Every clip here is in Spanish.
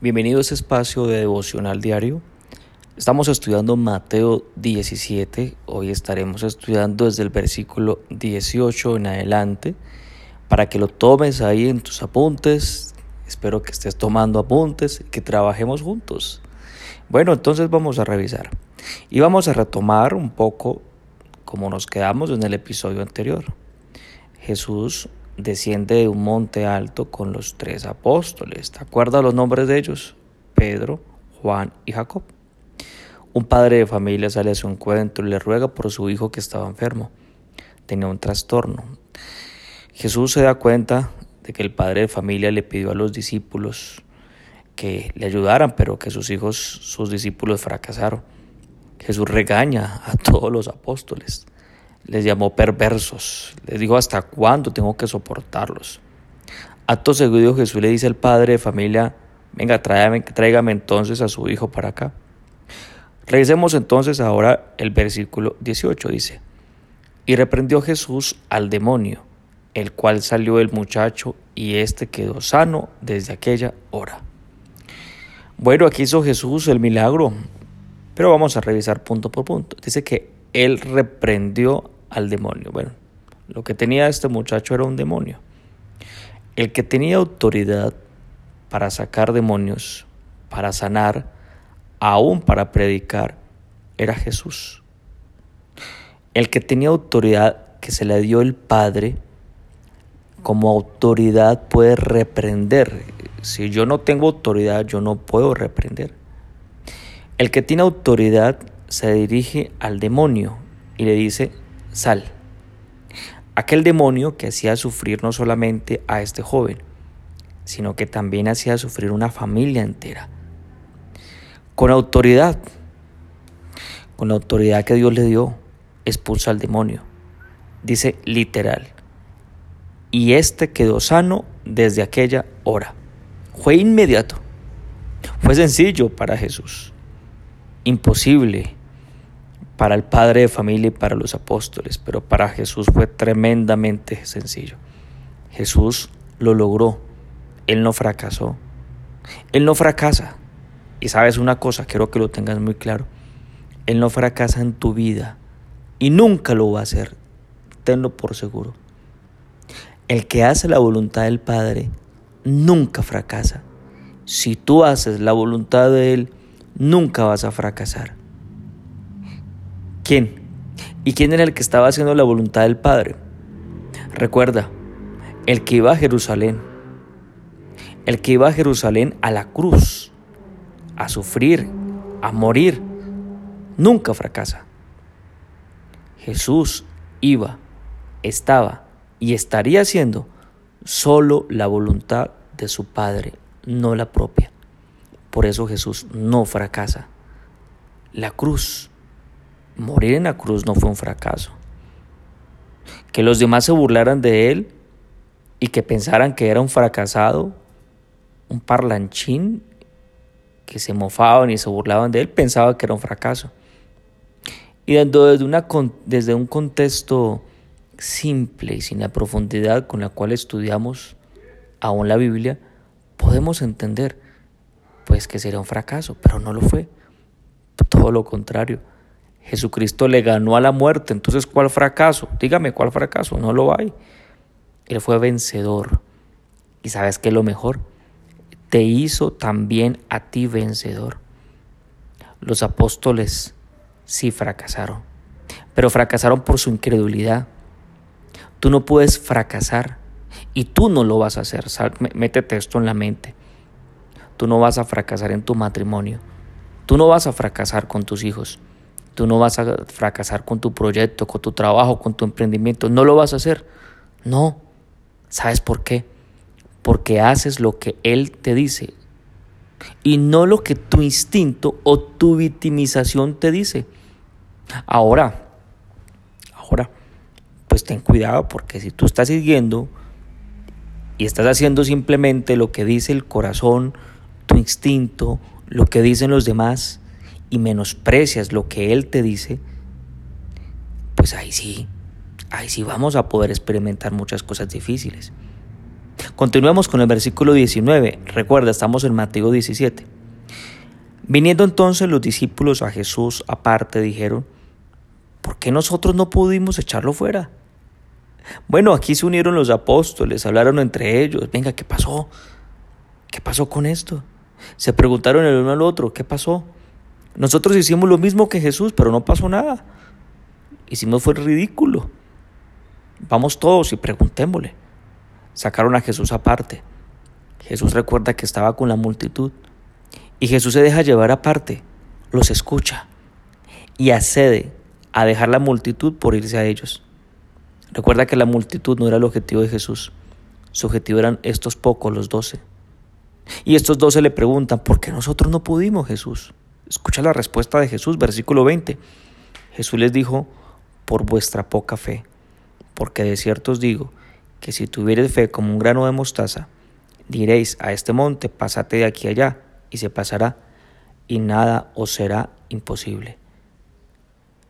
Bienvenido a este espacio de devocional diario. Estamos estudiando Mateo 17. Hoy estaremos estudiando desde el versículo 18 en adelante para que lo tomes ahí en tus apuntes. Espero que estés tomando apuntes y que trabajemos juntos. Bueno, entonces vamos a revisar y vamos a retomar un poco como nos quedamos en el episodio anterior. Jesús desciende de un monte alto con los tres apóstoles. ¿Te acuerdas los nombres de ellos? Pedro, Juan y Jacob. Un padre de familia sale a su encuentro y le ruega por su hijo que estaba enfermo. Tenía un trastorno. Jesús se da cuenta de que el padre de familia le pidió a los discípulos que le ayudaran, pero que sus hijos, sus discípulos fracasaron. Jesús regaña a todos los apóstoles les llamó perversos. Les dijo, ¿hasta cuándo tengo que soportarlos? Acto seguido Jesús le dice al padre de familia, venga, tráigame, tráigame entonces a su hijo para acá. Revisemos entonces ahora el versículo 18, dice, y reprendió Jesús al demonio, el cual salió del muchacho y éste quedó sano desde aquella hora. Bueno, aquí hizo Jesús el milagro, pero vamos a revisar punto por punto. Dice que él reprendió al demonio. Bueno, lo que tenía este muchacho era un demonio. El que tenía autoridad para sacar demonios, para sanar, aún para predicar, era Jesús. El que tenía autoridad que se le dio el Padre, como autoridad puede reprender. Si yo no tengo autoridad, yo no puedo reprender. El que tiene autoridad se dirige al demonio y le dice, sal. Aquel demonio que hacía sufrir no solamente a este joven, sino que también hacía sufrir una familia entera. Con autoridad, con la autoridad que Dios le dio, expulsa al demonio. Dice literal. Y este quedó sano desde aquella hora. Fue inmediato. Fue sencillo para Jesús. Imposible para el padre de familia y para los apóstoles, pero para Jesús fue tremendamente sencillo. Jesús lo logró, Él no fracasó, Él no fracasa. Y sabes una cosa, quiero que lo tengas muy claro, Él no fracasa en tu vida y nunca lo va a hacer, tenlo por seguro. El que hace la voluntad del Padre nunca fracasa. Si tú haces la voluntad de Él, nunca vas a fracasar. ¿Quién? ¿Y quién era el que estaba haciendo la voluntad del Padre? Recuerda, el que iba a Jerusalén, el que iba a Jerusalén a la cruz, a sufrir, a morir, nunca fracasa. Jesús iba, estaba y estaría haciendo solo la voluntad de su Padre, no la propia. Por eso Jesús no fracasa. La cruz morir en la cruz no fue un fracaso. Que los demás se burlaran de él y que pensaran que era un fracasado, un parlanchín, que se mofaban y se burlaban de él, pensaba que era un fracaso. Y desde, una, desde un contexto simple y sin la profundidad con la cual estudiamos aún la Biblia, podemos entender pues que sería un fracaso, pero no lo fue. Todo lo contrario Jesucristo le ganó a la muerte. Entonces, ¿cuál fracaso? Dígame, ¿cuál fracaso? No lo hay. Él fue vencedor. ¿Y sabes qué es lo mejor? Te hizo también a ti vencedor. Los apóstoles sí fracasaron, pero fracasaron por su incredulidad. Tú no puedes fracasar y tú no lo vas a hacer. Métete esto en la mente. Tú no vas a fracasar en tu matrimonio. Tú no vas a fracasar con tus hijos. Tú no vas a fracasar con tu proyecto, con tu trabajo, con tu emprendimiento. No lo vas a hacer. No. ¿Sabes por qué? Porque haces lo que Él te dice y no lo que tu instinto o tu victimización te dice. Ahora, ahora, pues ten cuidado porque si tú estás siguiendo y estás haciendo simplemente lo que dice el corazón, tu instinto, lo que dicen los demás, y menosprecias lo que Él te dice, pues ahí sí, ahí sí vamos a poder experimentar muchas cosas difíciles. Continuamos con el versículo 19. Recuerda, estamos en Mateo 17. Viniendo entonces los discípulos a Jesús aparte, dijeron, ¿por qué nosotros no pudimos echarlo fuera? Bueno, aquí se unieron los apóstoles, hablaron entre ellos, venga, ¿qué pasó? ¿Qué pasó con esto? Se preguntaron el uno al otro, ¿qué pasó? Nosotros hicimos lo mismo que Jesús, pero no pasó nada. Hicimos fue ridículo. Vamos todos y preguntémosle. Sacaron a Jesús aparte. Jesús recuerda que estaba con la multitud. Y Jesús se deja llevar aparte, los escucha y accede a dejar la multitud por irse a ellos. Recuerda que la multitud no era el objetivo de Jesús. Su objetivo eran estos pocos, los doce. Y estos doce le preguntan, ¿por qué nosotros no pudimos, Jesús? Escucha la respuesta de Jesús, versículo 20. Jesús les dijo, por vuestra poca fe, porque de cierto os digo que si tuviereis fe como un grano de mostaza, diréis a este monte, pásate de aquí allá, y se pasará, y nada os será imposible.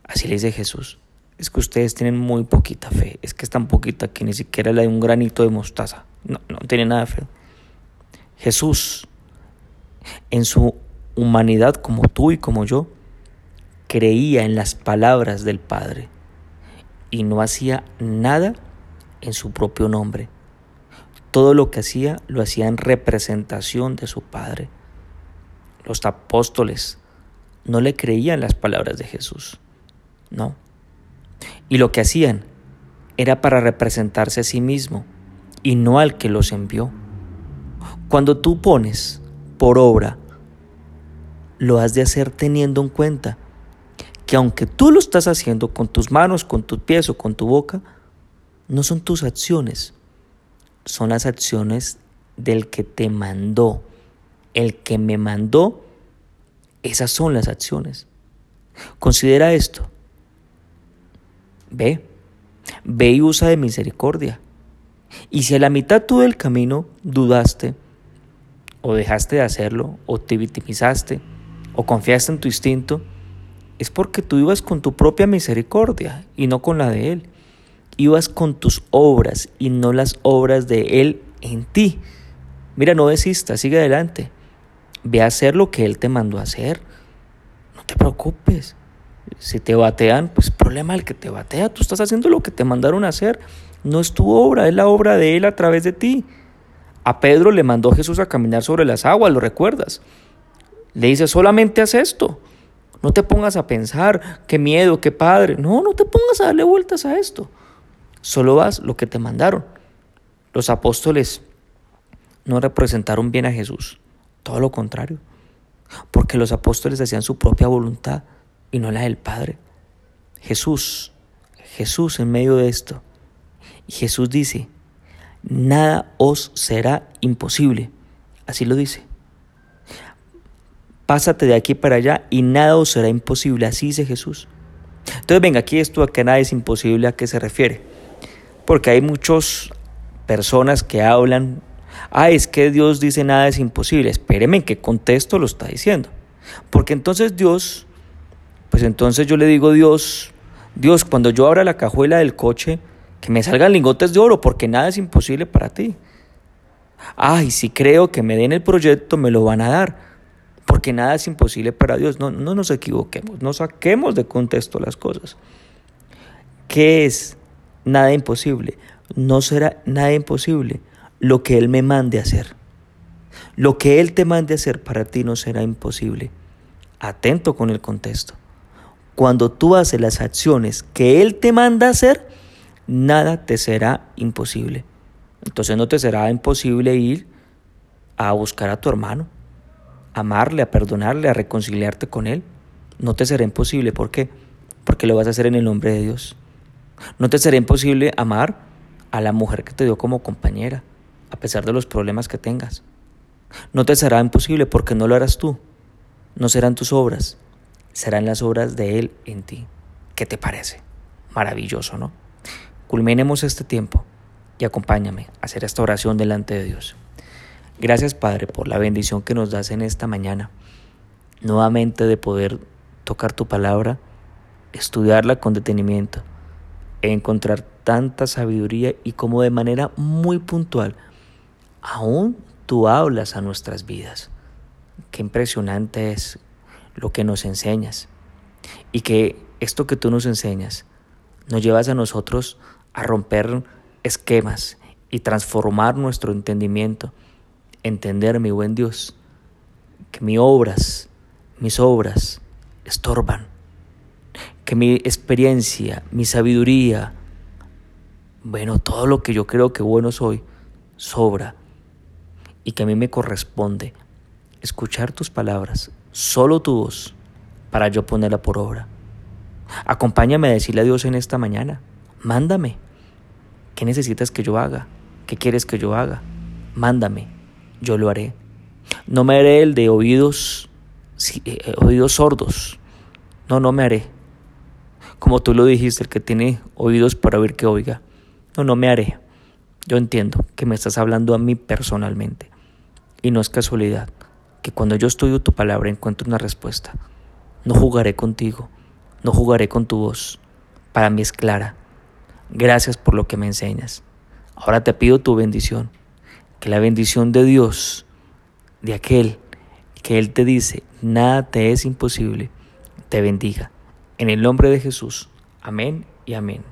Así le dice Jesús es que ustedes tienen muy poquita fe, es que es tan poquita que ni siquiera la de un granito de mostaza, no, no tiene nada de fe. Jesús, en su humanidad como tú y como yo, creía en las palabras del Padre y no hacía nada en su propio nombre. Todo lo que hacía lo hacía en representación de su Padre. Los apóstoles no le creían las palabras de Jesús, no y lo que hacían era para representarse a sí mismo y no al que los envió. Cuando tú pones por obra, lo has de hacer teniendo en cuenta que aunque tú lo estás haciendo con tus manos, con tus pies o con tu boca, no son tus acciones, son las acciones del que te mandó. El que me mandó, esas son las acciones. Considera esto. Ve, ve y usa de misericordia. Y si a la mitad tú del camino dudaste, o dejaste de hacerlo, o te victimizaste, o confiaste en tu instinto, es porque tú ibas con tu propia misericordia y no con la de Él. Ibas con tus obras y no las obras de Él en ti. Mira, no desistas, sigue adelante. Ve a hacer lo que Él te mandó a hacer. No te preocupes. Si te batean, pues problema el que te batea. Tú estás haciendo lo que te mandaron a hacer. No es tu obra, es la obra de Él a través de ti. A Pedro le mandó Jesús a caminar sobre las aguas, ¿lo recuerdas? Le dice, solamente haz esto. No te pongas a pensar, qué miedo, qué padre. No, no te pongas a darle vueltas a esto. Solo haz lo que te mandaron. Los apóstoles no representaron bien a Jesús. Todo lo contrario. Porque los apóstoles hacían su propia voluntad y no la del Padre. Jesús, Jesús en medio de esto. Y Jesús dice, nada os será imposible. Así lo dice. Pásate de aquí para allá y nada os será imposible. Así dice Jesús. Entonces, venga, aquí esto a que nada es imposible, ¿a qué se refiere? Porque hay muchas personas que hablan, ah, es que Dios dice nada es imposible. Espéreme en qué contexto lo está diciendo. Porque entonces Dios pues entonces yo le digo, Dios, Dios, cuando yo abra la cajuela del coche, que me salgan lingotes de oro, porque nada es imposible para ti. Ay, si creo que me den el proyecto, me lo van a dar, porque nada es imposible para Dios. No, no nos equivoquemos, no saquemos de contexto las cosas. ¿Qué es nada imposible? No será nada imposible lo que Él me mande hacer. Lo que Él te mande hacer para ti no será imposible. Atento con el contexto. Cuando tú haces las acciones que Él te manda hacer, nada te será imposible. Entonces no te será imposible ir a buscar a tu hermano, amarle, a perdonarle, a reconciliarte con Él. No te será imposible. ¿Por qué? Porque lo vas a hacer en el nombre de Dios. No te será imposible amar a la mujer que te dio como compañera, a pesar de los problemas que tengas. No te será imposible porque no lo harás tú. No serán tus obras, serán las obras de Él en ti. ¿Qué te parece? Maravilloso, ¿no? Culminemos este tiempo y acompáñame a hacer esta oración delante de Dios. Gracias Padre por la bendición que nos das en esta mañana, nuevamente de poder tocar tu palabra, estudiarla con detenimiento encontrar tanta sabiduría y como de manera muy puntual aún tú hablas a nuestras vidas. Qué impresionante es lo que nos enseñas. Y que esto que tú nos enseñas nos llevas a nosotros a romper esquemas y transformar nuestro entendimiento. Entender, mi buen Dios, que mis obras, mis obras estorban. Que mi experiencia, mi sabiduría, bueno, todo lo que yo creo que bueno soy, sobra. Y que a mí me corresponde escuchar tus palabras, solo tu voz, para yo ponerla por obra. Acompáñame a decirle a Dios en esta mañana, mándame. ¿Qué necesitas que yo haga? ¿Qué quieres que yo haga? Mándame, yo lo haré. No me haré el de oídos, eh, oídos sordos. No, no me haré. Como tú lo dijiste, el que tiene oídos para oír que oiga. No, no me haré. Yo entiendo que me estás hablando a mí personalmente. Y no es casualidad que cuando yo estudio tu palabra encuentro una respuesta. No jugaré contigo, no jugaré con tu voz. Para mí es clara. Gracias por lo que me enseñas. Ahora te pido tu bendición. Que la bendición de Dios, de aquel que Él te dice, nada te es imposible, te bendiga. En el nombre de Jesús. Amén y amén.